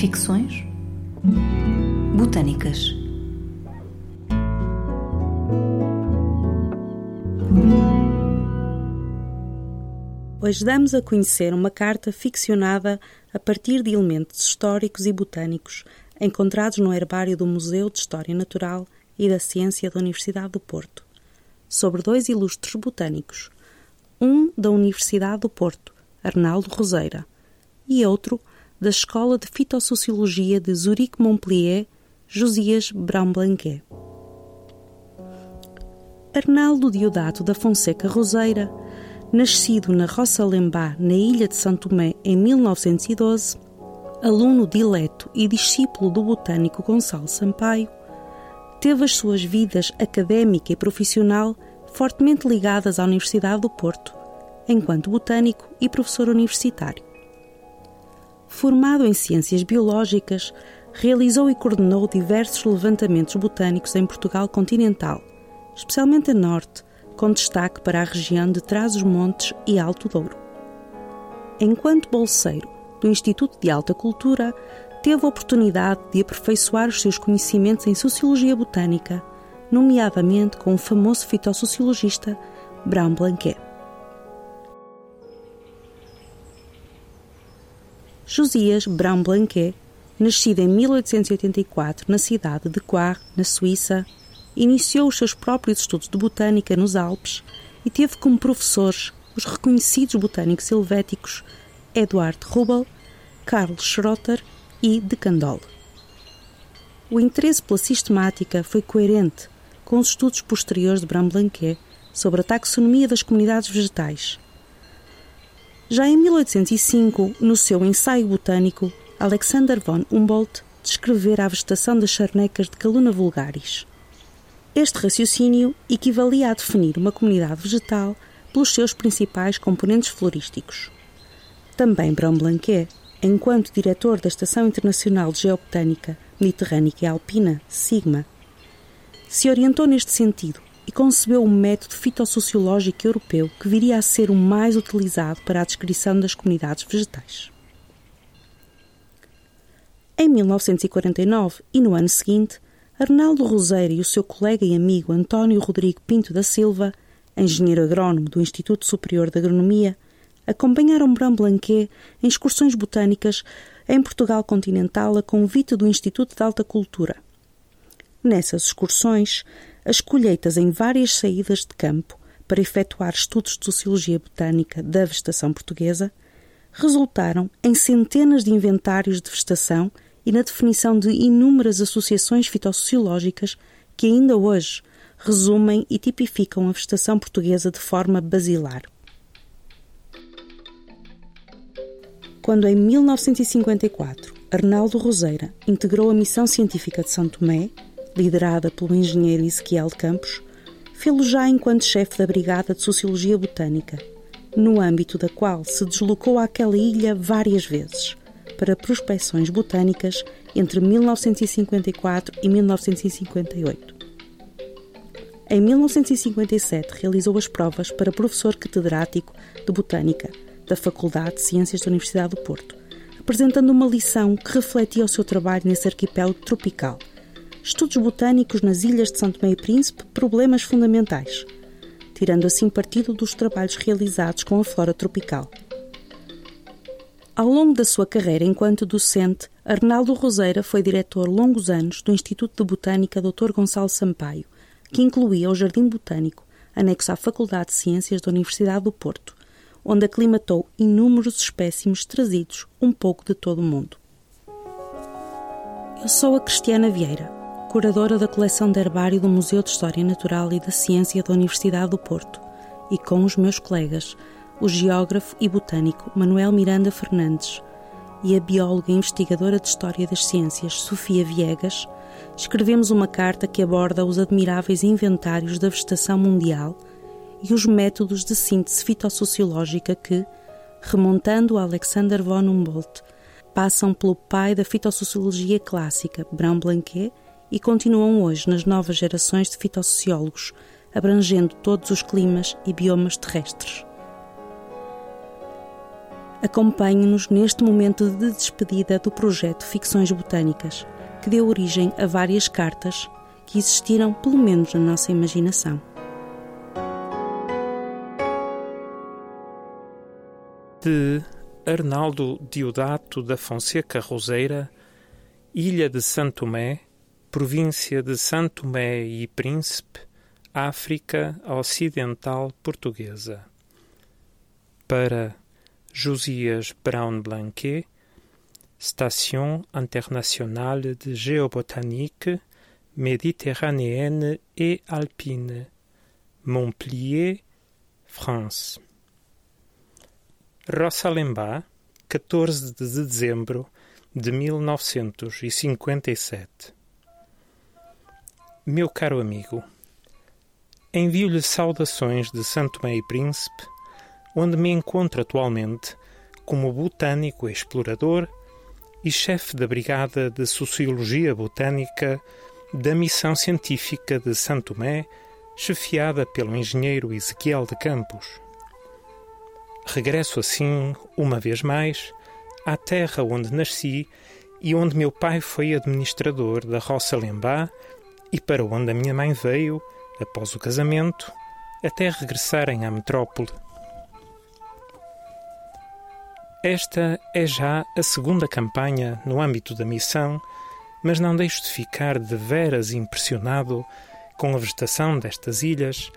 Ficções botânicas. Hoje damos a conhecer uma carta ficcionada a partir de elementos históricos e botânicos encontrados no herbário do Museu de História Natural e da Ciência da Universidade do Porto, sobre dois ilustres botânicos, um da Universidade do Porto, Arnaldo Roseira, e outro da Escola de Fitossociologia de Zurique-Montpellier, Josias Brown-Blanquet. Arnaldo Diodato da Fonseca Roseira, nascido na Roça-Lembá, na ilha de São Tomé, em 1912, aluno dileto e discípulo do botânico Gonçalo Sampaio, teve as suas vidas académica e profissional fortemente ligadas à Universidade do Porto, enquanto botânico e professor universitário. Formado em ciências biológicas, realizou e coordenou diversos levantamentos botânicos em Portugal continental, especialmente a norte, com destaque para a região de Trás-os-Montes e Alto Douro. Enquanto bolseiro do Instituto de Alta Cultura, teve a oportunidade de aperfeiçoar os seus conhecimentos em sociologia botânica, nomeadamente com o famoso fitossociologista Brown Blanquet. Josias Brown Blanquet, nascido em 1884 na cidade de Coire, na Suíça, iniciou os seus próprios estudos de botânica nos Alpes e teve como professores os reconhecidos botânicos helvéticos Eduard Rubel, Karl Schrotter e de Candolle. O interesse pela sistemática foi coerente com os estudos posteriores de Brown Blanquet sobre a taxonomia das comunidades vegetais já em 1805, no seu ensaio botânico, Alexander von Humboldt descrevera a vegetação das charnecas de Caluna vulgaris. Este raciocínio equivalia a definir uma comunidade vegetal pelos seus principais componentes florísticos. Também Brown Blanquet, enquanto diretor da Estação Internacional de Geobotânica Mediterrânica e Alpina, SIGMA, se orientou neste sentido e concebeu um método fitossociológico europeu que viria a ser o mais utilizado para a descrição das comunidades vegetais. Em 1949 e no ano seguinte, Arnaldo Roseira e o seu colega e amigo António Rodrigo Pinto da Silva, engenheiro agrónomo do Instituto Superior de Agronomia, acompanharam Brão Blanquet em excursões botânicas em Portugal continental a convite do Instituto de Alta Cultura. Nessas excursões, as colheitas em várias saídas de campo para efetuar estudos de sociologia botânica da vegetação portuguesa resultaram em centenas de inventários de vegetação e na definição de inúmeras associações fitossociológicas que ainda hoje resumem e tipificam a vegetação portuguesa de forma basilar. Quando em 1954 Arnaldo Roseira integrou a missão científica de São Tomé, liderada pelo engenheiro Ezequiel Campos, fê-lo já enquanto chefe da Brigada de Sociologia Botânica, no âmbito da qual se deslocou àquela ilha várias vezes para prospecções botânicas entre 1954 e 1958. Em 1957 realizou as provas para professor catedrático de Botânica da Faculdade de Ciências da Universidade do Porto, apresentando uma lição que refletia o seu trabalho nesse arquipélago tropical – Estudos botânicos nas ilhas de São Tomé e Príncipe, problemas fundamentais, tirando assim partido dos trabalhos realizados com a flora tropical. Ao longo da sua carreira enquanto docente, Arnaldo Roseira foi diretor longos anos do Instituto de Botânica Dr. Gonçalo Sampaio, que incluía o Jardim Botânico, anexo à Faculdade de Ciências da Universidade do Porto, onde aclimatou inúmeros espécimes trazidos um pouco de todo o mundo. Eu sou a Cristiana Vieira curadora da coleção de herbário do Museu de História Natural e da Ciência da Universidade do Porto, e com os meus colegas, o geógrafo e botânico Manuel Miranda Fernandes e a bióloga e investigadora de História das Ciências Sofia Viegas, escrevemos uma carta que aborda os admiráveis inventários da vegetação mundial e os métodos de síntese fitossociológica que, remontando a Alexander von Humboldt, passam pelo pai da fitossociologia clássica, Brown Blanquet, e continuam hoje nas novas gerações de fitossociólogos, abrangendo todos os climas e biomas terrestres. Acompanhe-nos neste momento de despedida do projeto Ficções Botânicas, que deu origem a várias cartas que existiram, pelo menos na nossa imaginação. De Arnaldo Diodato da Fonseca Roseira, Ilha de Santo Tomé, província de Santo Tomé e Príncipe, África Ocidental Portuguesa. Para Josias Brown Blanquet, Station internationale de géobotanique méditerranéenne et alpine, Montpellier, France. Rossalembá, 14 de dezembro de 1957. Meu caro amigo, envio-lhe saudações de Santo Tomé Príncipe onde me encontro atualmente como botânico explorador e chefe da Brigada de Sociologia Botânica da Missão Científica de Santo Tomé, chefiada pelo engenheiro Ezequiel de Campos. Regresso assim, uma vez mais, à terra onde nasci e onde meu pai foi administrador da Roça Lembá e para onde a minha mãe veio, após o casamento, até regressarem à metrópole. Esta é já a segunda campanha no âmbito da missão, mas não deixo de ficar de veras impressionado com a vegetação destas ilhas,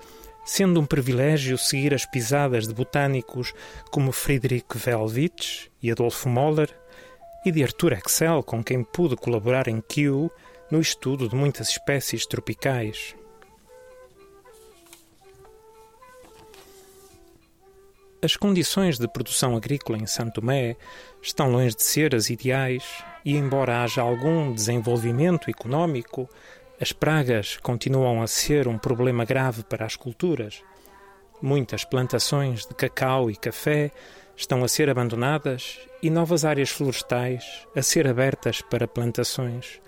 sendo um privilégio seguir as pisadas de botânicos como Friedrich Velwitsch e Adolfo Moller, e de Arthur Excel, com quem pude colaborar em Kew no estudo de muitas espécies tropicais. As condições de produção agrícola em Santo Tomé estão longe de ser as ideais e, embora haja algum desenvolvimento económico, as pragas continuam a ser um problema grave para as culturas. Muitas plantações de cacau e café estão a ser abandonadas e novas áreas florestais a ser abertas para plantações.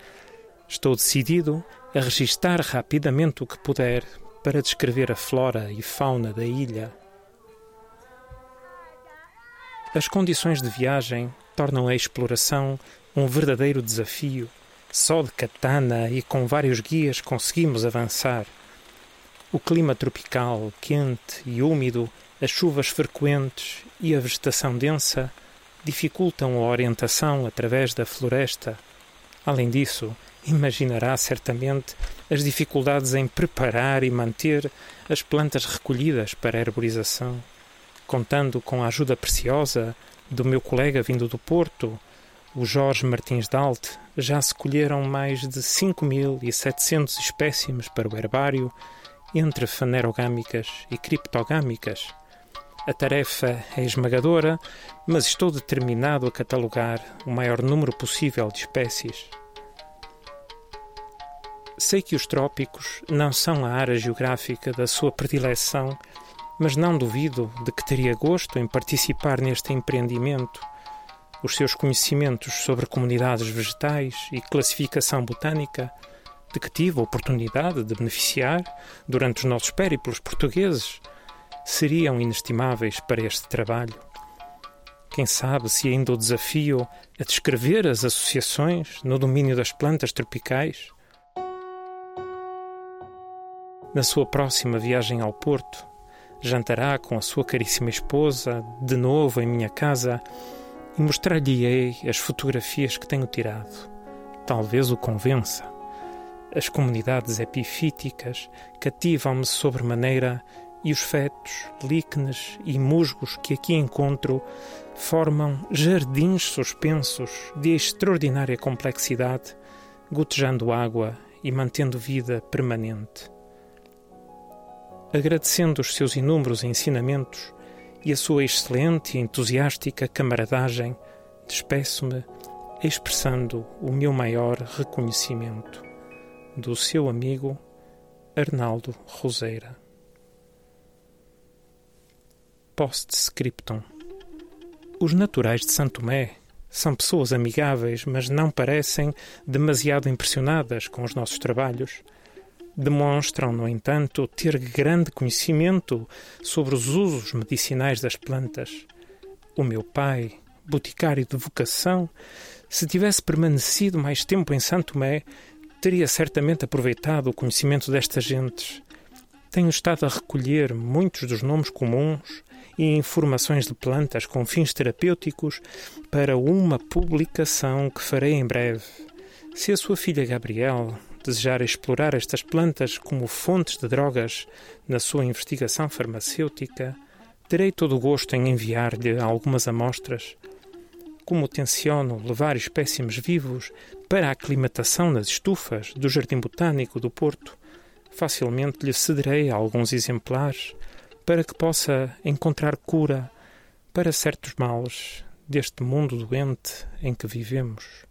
Estou decidido a registar rapidamente o que puder para descrever a flora e fauna da ilha. As condições de viagem tornam a exploração um verdadeiro desafio. Só de katana e com vários guias conseguimos avançar. O clima tropical, quente e úmido, as chuvas frequentes e a vegetação densa dificultam a orientação através da floresta. Além disso, imaginará certamente as dificuldades em preparar e manter as plantas recolhidas para a herborização contando com a ajuda preciosa do meu colega vindo do Porto, o Jorge Martins Dalt, já se colheram mais de 5.700 espécimes para o herbário, entre fanerogâmicas e criptogâmicas. A tarefa é esmagadora, mas estou determinado a catalogar o maior número possível de espécies. Sei que os trópicos não são a área geográfica da sua predileção mas não duvido de que teria gosto em participar neste empreendimento. Os seus conhecimentos sobre comunidades vegetais e classificação botânica, de que tive a oportunidade de beneficiar durante os nossos périplos portugueses, seriam inestimáveis para este trabalho. Quem sabe se ainda o desafio a descrever as associações no domínio das plantas tropicais? Na sua próxima viagem ao Porto, jantará com a sua caríssima esposa de novo em minha casa e mostrar-lhe-ei as fotografias que tenho tirado. Talvez o convença. As comunidades epifíticas cativam-me sobremaneira e os fetos, líquenes e musgos que aqui encontro formam jardins suspensos de extraordinária complexidade, gotejando água e mantendo vida permanente agradecendo os seus inúmeros ensinamentos e a sua excelente e entusiástica camaradagem, despeço-me expressando o meu maior reconhecimento. Do seu amigo Arnaldo Roseira. Postscriptum. Os naturais de Santo Tomé são pessoas amigáveis, mas não parecem demasiado impressionadas com os nossos trabalhos demonstram, no entanto, ter grande conhecimento sobre os usos medicinais das plantas. o meu pai, boticário de vocação, se tivesse permanecido mais tempo em Santo Tomé, teria certamente aproveitado o conhecimento destas gentes. Tenho estado a recolher muitos dos nomes comuns e informações de plantas com fins terapêuticos para uma publicação que farei em breve. Se a sua filha Gabriel desejar explorar estas plantas como fontes de drogas na sua investigação farmacêutica, terei todo o gosto em enviar-lhe algumas amostras. Como tenciono levar espécimes vivos para a aclimatação nas estufas do Jardim Botânico do Porto, facilmente lhe cederei alguns exemplares para que possa encontrar cura para certos males deste mundo doente em que vivemos.